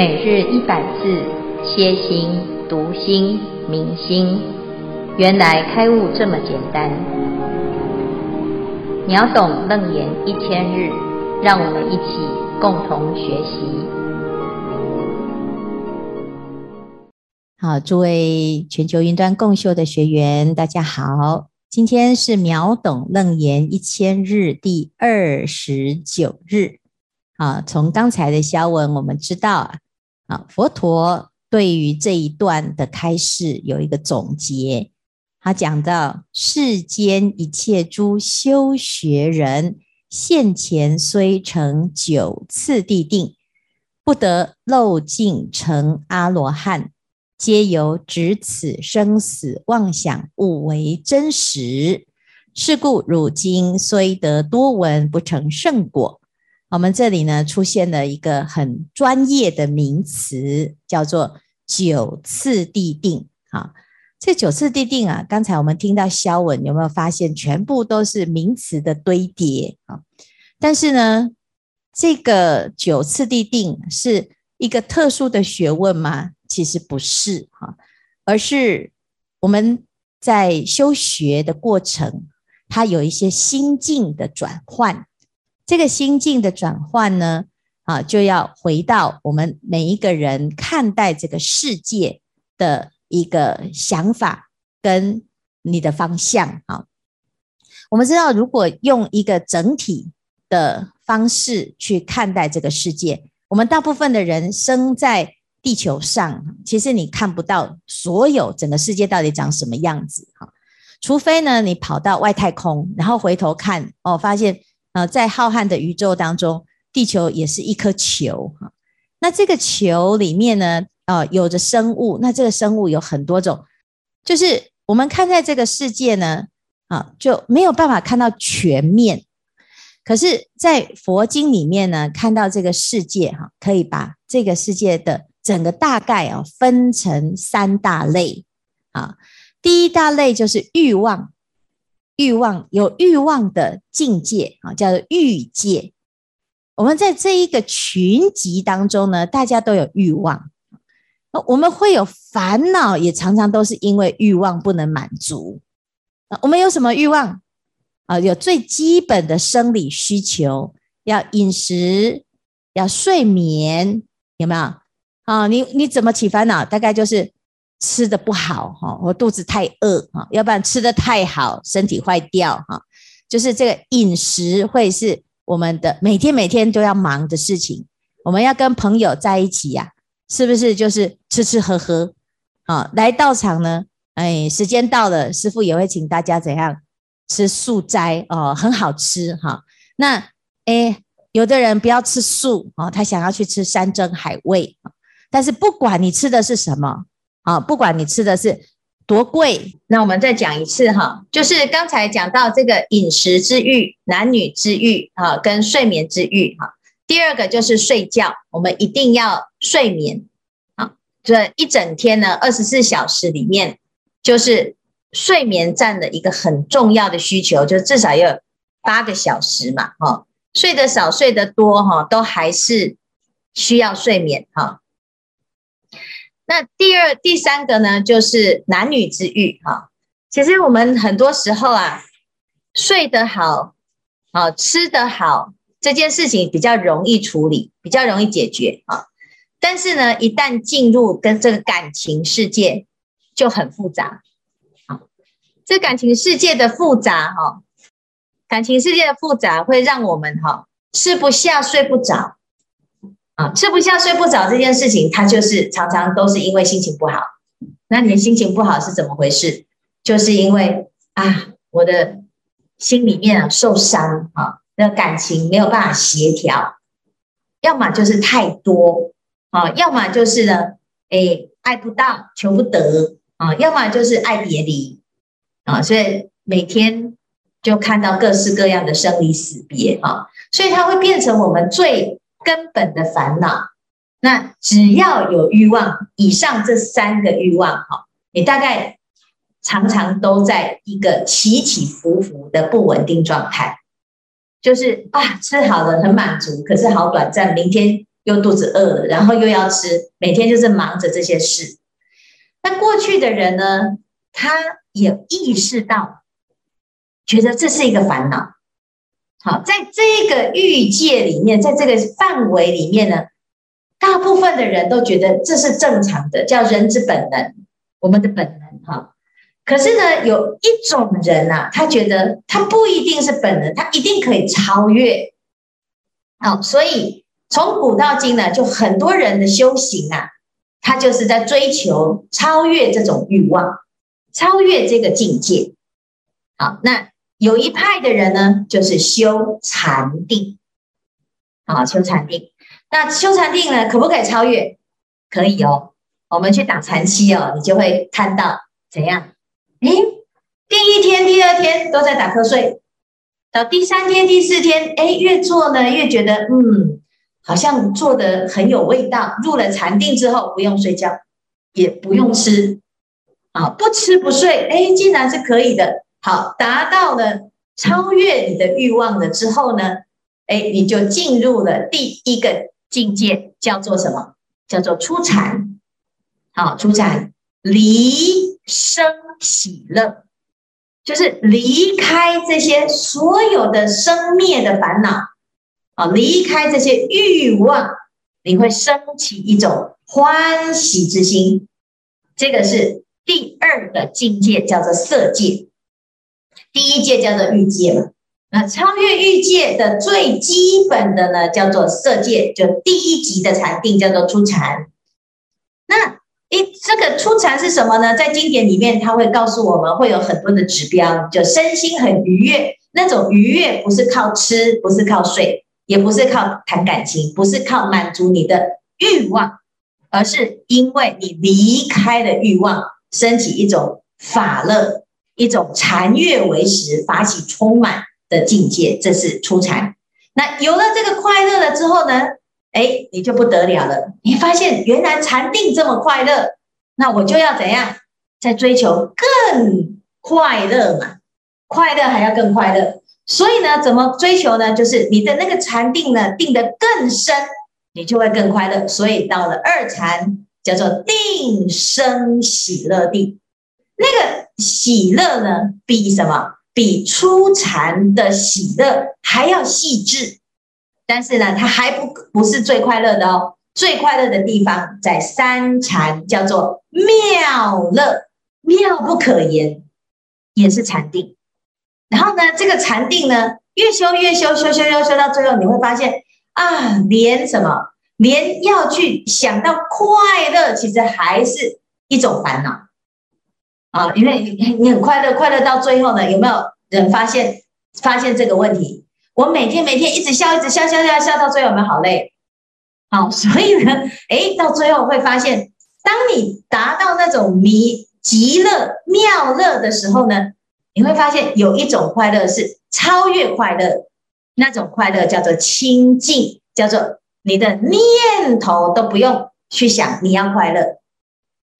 每日一百字，歇心、读心、明心，原来开悟这么简单。秒懂楞严一千日，让我们一起共同学习。好，诸位全球云端共修的学员，大家好，今天是秒懂楞严一千日第二十九日。啊，从刚才的消文，我们知道，啊佛陀对于这一段的开示有一个总结。他讲到，世间一切诸修学人，现前虽成九次第定，不得漏尽成阿罗汉，皆由执此生死妄想误为真实。是故汝今虽得多闻，不成圣果。我们这里呢，出现了一个很专业的名词，叫做九次地定。啊，这九次地定啊，刚才我们听到消文，有没有发现全部都是名词的堆叠啊？但是呢，这个九次地定是一个特殊的学问吗？其实不是哈，而是我们在修学的过程，它有一些心境的转换。这个心境的转换呢，啊，就要回到我们每一个人看待这个世界的一个想法跟你的方向啊。我们知道，如果用一个整体的方式去看待这个世界，我们大部分的人生在地球上，其实你看不到所有整个世界到底长什么样子哈，除非呢，你跑到外太空，然后回头看哦，发现。啊，在浩瀚的宇宙当中，地球也是一颗球哈。那这个球里面呢，啊，有着生物。那这个生物有很多种，就是我们看在这个世界呢，啊，就没有办法看到全面。可是，在佛经里面呢，看到这个世界哈，可以把这个世界的整个大概啊分成三大类啊。第一大类就是欲望。欲望，有欲望的境界啊，叫做欲界。我们在这一个群集当中呢，大家都有欲望，我们会有烦恼，也常常都是因为欲望不能满足。我们有什么欲望啊？有最基本的生理需求，要饮食，要睡眠，有没有？啊，你你怎么起烦恼？大概就是。吃的不好哈，我肚子太饿哈，要不然吃的太好，身体坏掉哈。就是这个饮食会是我们的每天每天都要忙的事情。我们要跟朋友在一起呀，是不是就是吃吃喝喝啊？来到场呢，哎，时间到了，师傅也会请大家怎样吃素斋哦，很好吃哈。那哎，有的人不要吃素哦，他想要去吃山珍海味，但是不管你吃的是什么。啊，不管你吃的是多贵，那我们再讲一次哈，就是刚才讲到这个饮食之欲、男女之欲啊，跟睡眠之欲哈。第二个就是睡觉，我们一定要睡眠啊。这一整天呢，二十四小时里面，就是睡眠占了一个很重要的需求，就至少要八个小时嘛，哈。睡得少、睡得多哈，都还是需要睡眠哈。那第二、第三个呢，就是男女之欲哈。其实我们很多时候啊，睡得好，啊，吃得好，这件事情比较容易处理，比较容易解决啊。但是呢，一旦进入跟这个感情世界，就很复杂。啊，这感情世界的复杂哈，感情世界的复杂会让我们哈吃不下、睡不着。吃不下、睡不着这件事情，它就是常常都是因为心情不好。那你的心情不好是怎么回事？就是因为啊，我的心里面啊受伤啊，那感情没有办法协调，要么就是太多啊，要么就是呢，哎，爱不到、求不得啊，要么就是爱别离啊，所以每天就看到各式各样的生离死别啊，所以它会变成我们最。根本的烦恼，那只要有欲望，以上这三个欲望，哈，你大概常常都在一个起起伏伏的不稳定状态，就是啊，吃好了很满足，可是好短暂，明天又肚子饿了，然后又要吃，每天就是忙着这些事。那过去的人呢，他也意识到，觉得这是一个烦恼。好，在这个欲界里面，在这个范围里面呢，大部分的人都觉得这是正常的，叫人之本能，我们的本能哈。可是呢，有一种人啊，他觉得他不一定是本能，他一定可以超越。好，所以从古到今呢，就很多人的修行啊，他就是在追求超越这种欲望，超越这个境界。好，那。有一派的人呢，就是修禅定，啊，修禅定。那修禅定呢，可不可以超越？可以哦。我们去打禅七哦，你就会看到怎样？诶，第一天、第二天都在打瞌睡，到第三天、第四天，诶，越做呢越觉得，嗯，好像做的很有味道。入了禅定之后，不用睡觉，也不用吃，啊，不吃不睡，诶，竟然是可以的。好，达到了超越你的欲望了之后呢，哎，你就进入了第一个境界，叫做什么？叫做出禅。好，初禅离生喜乐，就是离开这些所有的生灭的烦恼，啊，离开这些欲望，你会升起一种欢喜之心。这个是第二个境界，叫做色界。第一界叫做欲界嘛，那超越欲界的最基本的呢，叫做色界，就第一级的禅定叫做初禅。那一，这个初禅是什么呢？在经典里面，它会告诉我们会有很多的指标，就身心很愉悦。那种愉悦不是靠吃，不是靠睡，也不是靠谈感情，不是靠满足你的欲望，而是因为你离开了欲望，升起一种法乐。一种禅悦为实、法喜充满的境界，这是初禅。那有了这个快乐了之后呢？哎，你就不得了了。你发现原来禅定这么快乐，那我就要怎样？在追求更快乐嘛？快乐还要更快乐。所以呢，怎么追求呢？就是你的那个禅定呢，定得更深，你就会更快乐。所以到了二禅，叫做定生喜乐定。那个喜乐呢，比什么？比初禅的喜乐还要细致。但是呢，它还不不是最快乐的哦。最快乐的地方在三禅，叫做妙乐，妙不可言，也是禅定。然后呢，这个禅定呢，越修越修，修修修修到最后，你会发现啊，连什么，连要去想到快乐，其实还是一种烦恼。啊，因为你很快乐，快乐到最后呢，有没有人发现发现这个问题？我每天每天一直笑，一直笑，笑笑笑到最后，有没有好累？好，所以呢，诶，到最后会发现，当你达到那种迷极乐妙乐的时候呢，你会发现有一种快乐是超越快乐，那种快乐叫做清净，叫做你的念头都不用去想你要快乐，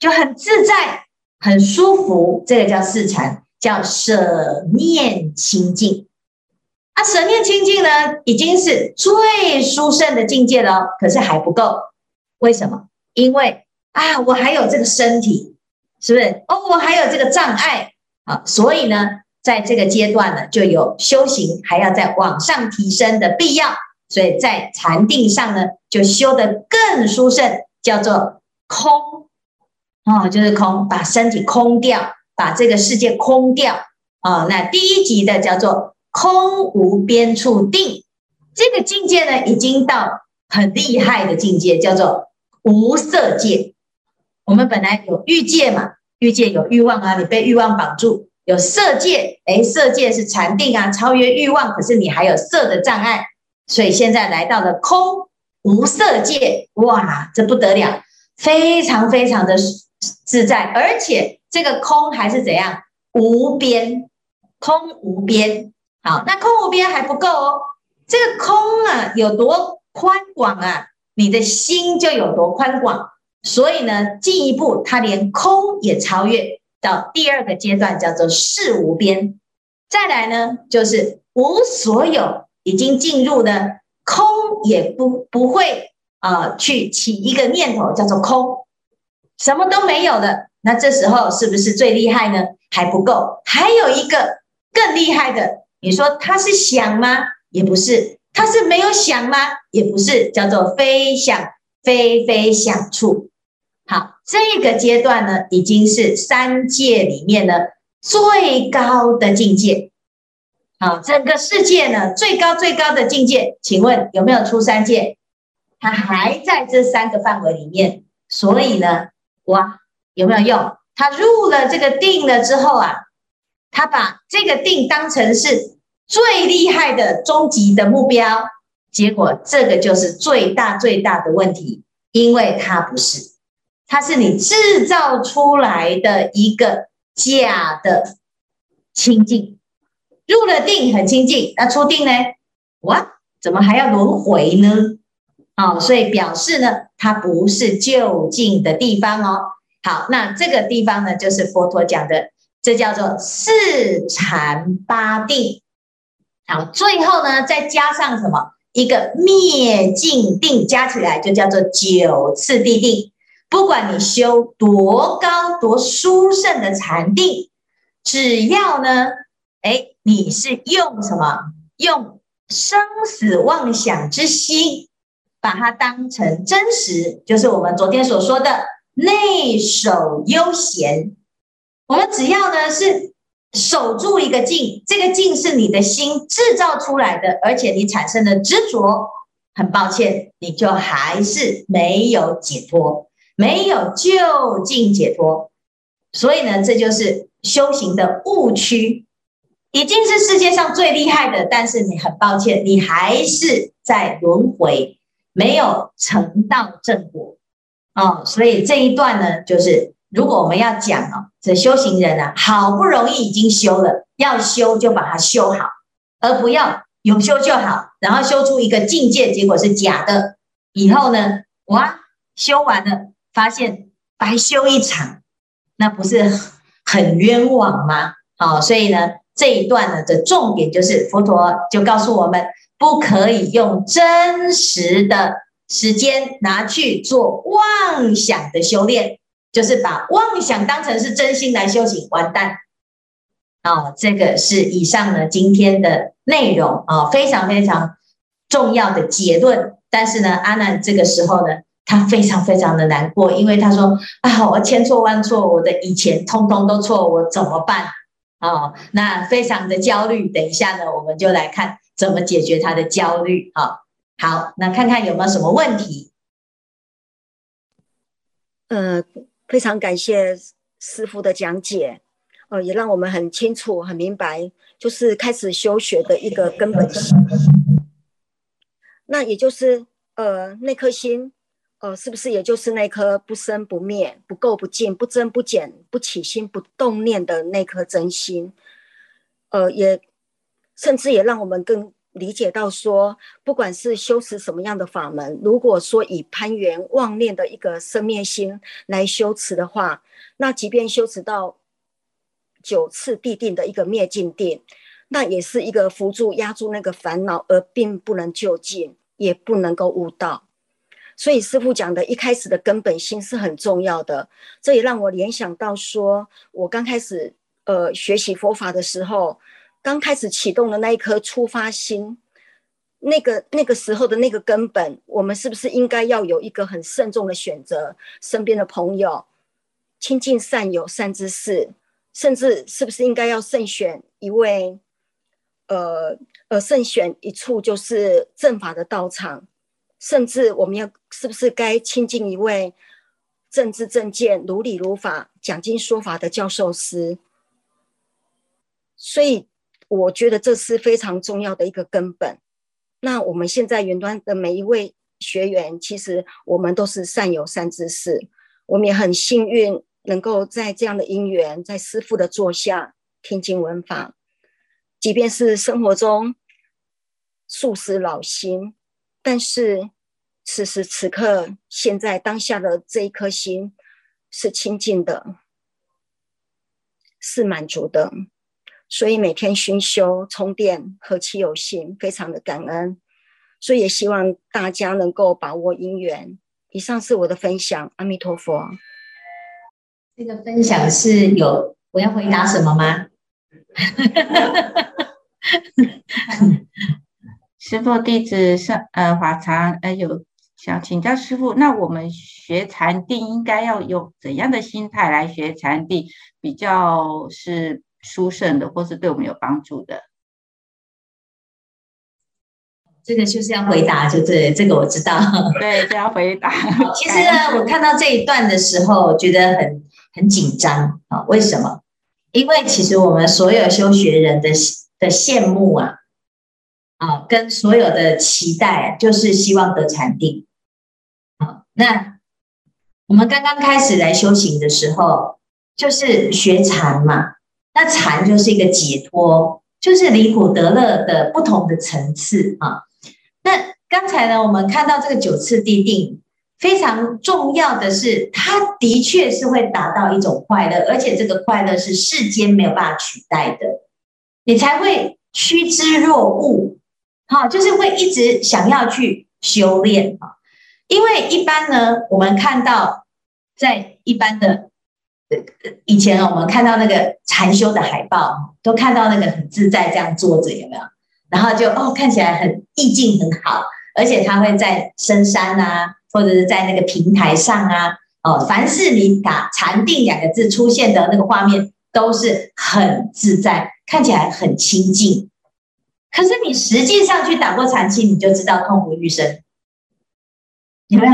就很自在。很舒服，这个叫四禅，叫舍念清净。啊，舍念清净呢，已经是最殊胜的境界了，可是还不够。为什么？因为啊，我还有这个身体，是不是？哦，我还有这个障碍啊，所以呢，在这个阶段呢，就有修行还要再往上提升的必要。所以在禅定上呢，就修得更殊胜，叫做空。哦，就是空，把身体空掉，把这个世界空掉啊、哦。那第一级的叫做空无边处定，这个境界呢，已经到很厉害的境界，叫做无色界。我们本来有欲界嘛，欲界有欲望啊，你被欲望绑住；有色界，诶，色界是禅定啊，超越欲望，可是你还有色的障碍，所以现在来到了空无色界，哇，这不得了，非常非常的。自在，而且这个空还是怎样？无边，空无边。好，那空无边还不够哦。这个空啊，有多宽广啊？你的心就有多宽广。所以呢，进一步，它连空也超越到第二个阶段，叫做事无边。再来呢，就是无所有，已经进入了空，也不不会啊、去起一个念头叫做空，什么都没有的，那这时候是不是最厉害呢？还不够，还有一个更厉害的，你说它是想吗？也不是，它是没有想吗？也不是，叫做非想非非想处。好，这个阶段呢，已经是三界里面呢最高的境界。好，整个世界呢最高最高的境界，请问有没有出三界？它还在这三个范围里面，所以呢，哇，有没有用？他入了这个定了之后啊，他把这个定当成是最厉害的终极的目标，结果这个就是最大最大的问题，因为它不是，它是你制造出来的一个假的清净，入了定很清净，那出定呢？哇，怎么还要轮回呢？哦，所以表示呢，它不是就近的地方哦。好，那这个地方呢，就是佛陀讲的，这叫做四禅八定。好，最后呢，再加上什么？一个灭尽定，加起来就叫做九次第定。不管你修多高多殊胜的禅定，只要呢，哎，你是用什么？用生死妄想之心。把它当成真实，就是我们昨天所说的内守悠闲。我们只要呢是守住一个静，这个静是你的心制造出来的，而且你产生的执着，很抱歉，你就还是没有解脱，没有究竟解脱。所以呢，这就是修行的误区，已经是世界上最厉害的，但是你很抱歉，你还是在轮回。没有成道正果哦，所以这一段呢，就是如果我们要讲哦，这修行人啊，好不容易已经修了，要修就把它修好，而不要有修就好，然后修出一个境界，结果是假的，以后呢，哇，修完了发现白修一场，那不是很冤枉吗？哦，所以呢，这一段呢的重点就是佛陀就告诉我们。不可以用真实的时间拿去做妄想的修炼，就是把妄想当成是真心来修行，完蛋。哦，这个是以上呢今天的内容啊，非常非常重要的结论。但是呢，阿难这个时候呢，他非常非常的难过，因为他说啊，我千错万错，我的以前通通都错，我怎么办？哦，那非常的焦虑。等一下呢，我们就来看。怎么解决他的焦虑？好，好，那看看有没有什么问题？呃，非常感谢师傅的讲解，呃，也让我们很清楚、很明白，就是开始修学的一个根本心。那也就是，呃，那颗心，呃，是不是也就是那颗不生不灭、不垢不净、不增不减、不起心不动念的那颗真心？呃，也。甚至也让我们更理解到说，不管是修持什么样的法门，如果说以攀缘妄念的一个生灭心来修持的话，那即便修持到九次必定的一个灭尽定，那也是一个扶住压住那个烦恼，而并不能究竟，也不能够悟道。所以师傅讲的一开始的根本心是很重要的，这也让我联想到说，我刚开始呃学习佛法的时候。刚开始启动的那一颗出发心，那个那个时候的那个根本，我们是不是应该要有一个很慎重的选择？身边的朋友、亲近善友、善知识，甚至是不是应该要慎选一位，呃呃，慎选一处就是正法的道场，甚至我们要是不是该亲近一位正知正见、如理如法、讲经说法的教授师？所以。我觉得这是非常重要的一个根本。那我们现在云端的每一位学员，其实我们都是善有善知识，我们也很幸运能够在这样的因缘，在师父的座下听经闻法。即便是生活中素食老心，但是此时此刻，现在当下的这一颗心是清净的，是满足的。所以每天熏修充电，何其有幸，非常的感恩。所以也希望大家能够把握因缘。以上是我的分享，阿弥陀佛。这个分享是有我要回答什么吗？师父弟子上呃法常呃有想请教师父，那我们学禅定应该要用怎样的心态来学禅定，比较是殊胜的，或是对我们有帮助的？这个就是要回答，就对，这个我知道。对，就要回答。其实呢，我看到这一段的时候，觉得很很紧张啊。为什么？因为其实我们所有修学人的的羡慕啊，啊，跟所有的期待，就是希望得禅定。好，那我们刚刚开始来修行的时候，就是学禅嘛。那禅就是一个解脱，就是离苦得乐的不同的层次啊。那刚才呢，我们看到这个九次地定，非常重要的是，它的确是会达到一种快乐，而且这个快乐是世间没有办法取代的，你才会趋之若鹜，好，就是会一直想要去修炼啊。因为一般呢，我们看到在一般的以前我们看到那个禅修的海报，都看到那个很自在这样坐着，有没有？然后就哦，看起来很意境很好，而且他会在深山啊，或者是在那个平台上啊，哦，凡是你打“禅定”两个字出现的那个画面，都是很自在，看起来很清净。可是你实际上去打过禅期，你就知道痛不欲生，有没有？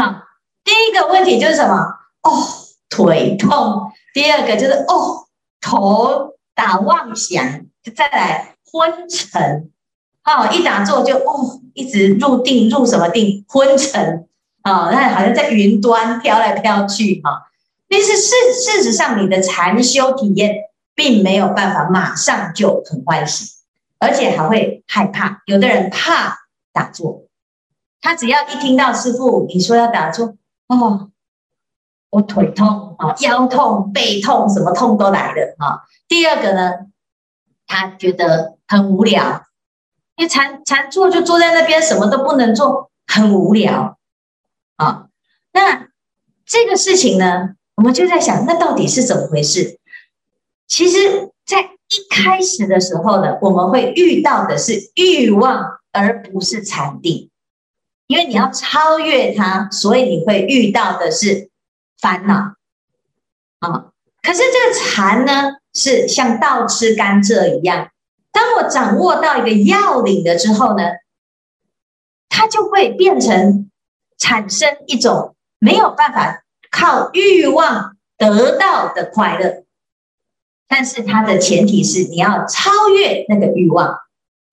第一个问题就是什么？哦，腿痛。第二个就是哦，头打妄想，再来昏沉。哦，一打坐就哦，一直入定，入什么定？昏沉啊，那好像在云端飘来飘去哈。但是事事实上，你的禅修体验并没有办法马上就很欢喜，而且还会害怕。有的人怕打坐，他只要一听到师父你说要打坐，哦，我腿痛啊，腰痛、背痛，什么痛都来了啊。第二个呢，他觉得很无聊。因为禅禅坐就坐在那边，什么都不能做，很无聊啊。那这个事情呢，我们就在想，那到底是怎么回事？其实，在一开始的时候呢，我们会遇到的是欲望，而不是禅定。因为你要超越它，所以你会遇到的是烦恼啊。可是这个禅呢，是像倒吃甘蔗一样。当我掌握到一个要领了之后呢，它就会变成产生一种没有办法靠欲望得到的快乐，但是它的前提是你要超越那个欲望，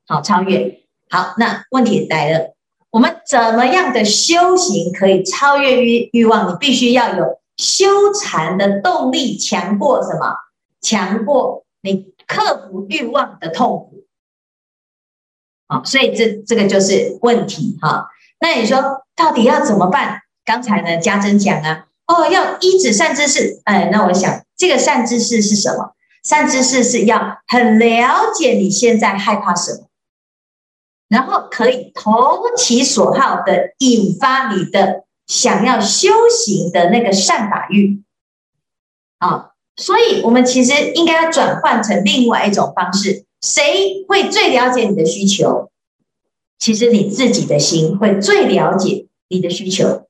好，超越。好，那问题来了，我们怎么样的修行可以超越欲欲望？你必须要有修禅的动力，强过什么？强过你。克服欲望的痛苦，好，所以这这个就是问题哈。那你说到底要怎么办？刚才呢，家珍讲啊，哦，要依止善知识。哎，那我想这个善知识是什么？善知识是要很了解你现在害怕什么，然后可以投其所好的引发你的想要修行的那个善法欲，啊。所以，我们其实应该要转换成另外一种方式。谁会最了解你的需求？其实你自己的心会最了解你的需求。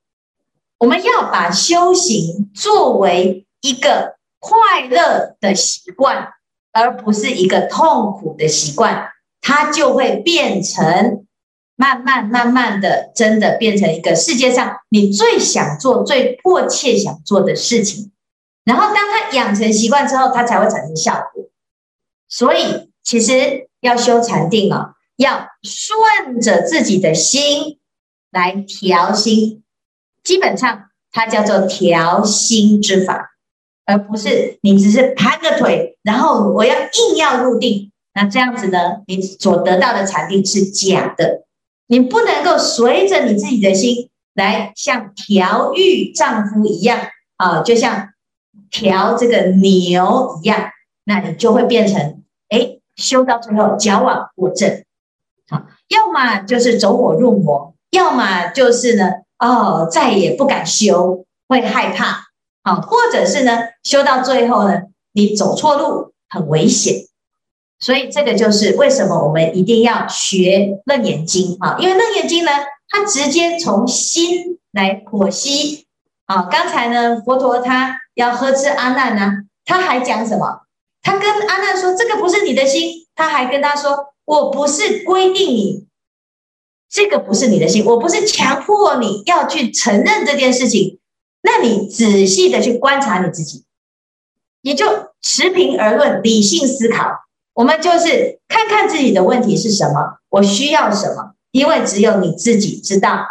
我们要把修行作为一个快乐的习惯，而不是一个痛苦的习惯，它就会变成慢慢慢慢的，真的变成一个世界上你最想做、最迫切想做的事情。然后，当它养成习惯之后，它才会产生效果。所以，其实要修禅定啊，要顺着自己的心来调心。基本上，它叫做调心之法，而不是你只是盘个腿，然后我要硬要入定。那这样子呢，你所得到的禅定是假的。你不能够随着你自己的心来，像调御丈夫一样啊，就像。调这个牛一样，那你就会变成哎，修到最后矫枉过正，好，要么就是走火入魔，要么就是呢，哦，再也不敢修，会害怕，好，或者是呢，修到最后呢，你走错路，很危险。所以这个就是为什么我们一定要学《楞严经》啊，因为《楞严经》呢，它直接从心来剖析。啊，刚才呢，佛陀他要呵斥阿难呢，他还讲什么？他跟阿难说：“这个不是你的心。”他还跟他说：“我不是规定你，这个不是你的心，我不是强迫你要去承认这件事情。那你仔细的去观察你自己，你就持平而论，理性思考。”我们就是看看自己的问题是什么，我需要什么，因为只有你自己知道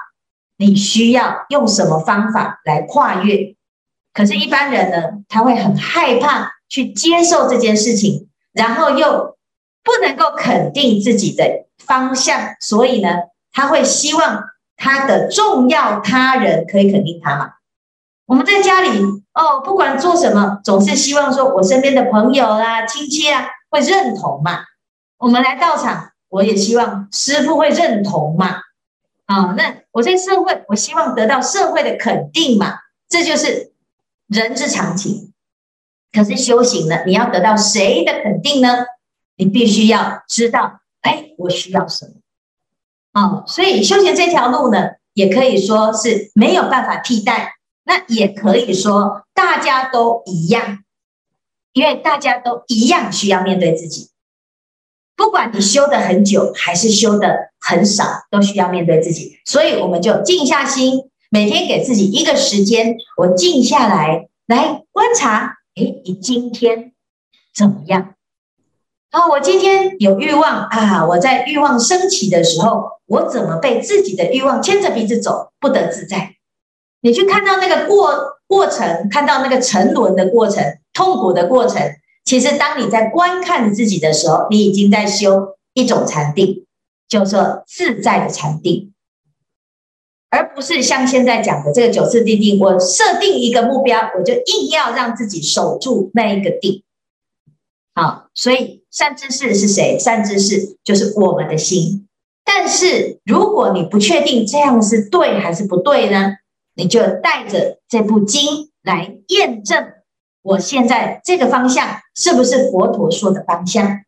你需要用什么方法来跨越。可是，一般人呢，他会很害怕去接受这件事情，然后又不能够肯定自己的方向，所以呢，他会希望他的重要他人可以肯定他嘛。我们在家里哦，不管做什么，总是希望说我身边的朋友啊、亲戚啊。会认同嘛？我们来道场，我也希望师父会认同嘛。啊，那我在社会，我希望得到社会的肯定嘛。这就是人之常情。可是修行呢，你要得到谁的肯定呢？你必须要知道，哎，我需要什么？啊，所以修行这条路呢，也可以说是没有办法替代，那也可以说大家都一样。因为大家都一样需要面对自己，不管你修的很久还是修的很少，都需要面对自己。所以我们就静下心，每天给自己一个时间，我静下来来观察。诶，你今天怎么样？啊，我今天有欲望啊！我在欲望升起的时候，我怎么被自己的欲望牵着鼻子走，不得自在？你去看到那个过过程，看到那个沉沦的过程。痛苦的过程，其实当你在观看自己的时候，你已经在修一种禅定，叫做自在的禅定，而不是像现在讲的这个九次定定。我设定一个目标，我就硬要让自己守住那一个定。好，所以善知识是谁？善知识就是我们的心。但是如果你不确定这样是对还是不对呢？你就带着这部经来验证。我现在这个方向是不是佛陀说的方向？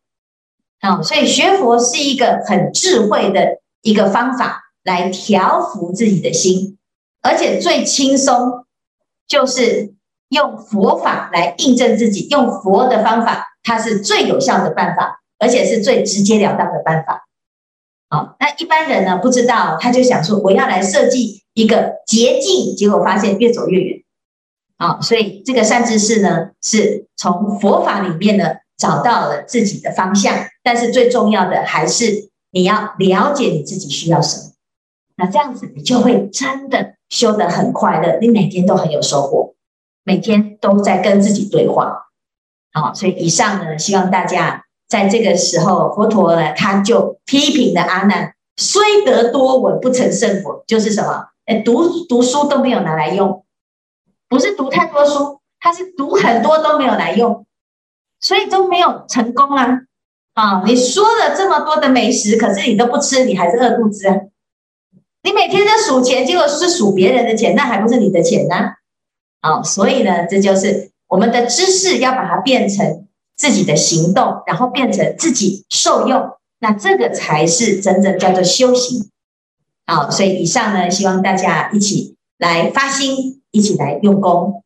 好，所以学佛是一个很智慧的一个方法，来调服自己的心，而且最轻松就是用佛法来印证自己，用佛的方法，它是最有效的办法，而且是最直截了当的办法。好，那一般人呢，不知道，他就想说我要来设计一个捷径，结果发现越走越远。啊，所以这个善知识呢，是从佛法里面呢找到了自己的方向，但是最重要的还是你要了解你自己需要什么。那这样子你就会真的修得很快乐，你每天都很有收获，每天都在跟自己对话。好，所以以上呢，希望大家在这个时候，佛陀呢他就批评了阿难，虽得多闻，不成圣果，就是什么？诶，读读书都没有拿来用。不是读太多书，他是读很多都没有来用，所以都没有成功啊！啊，你说了这么多的美食，可是你都不吃，你还是饿肚子啊！你每天在数钱，结果是数别人的钱，那还不是你的钱呢？啊，所以呢，这就是我们的知识要把它变成自己的行动，然后变成自己受用，那这个才是真正叫做修行。好，所以以上呢，希望大家一起来发心。一起来用功，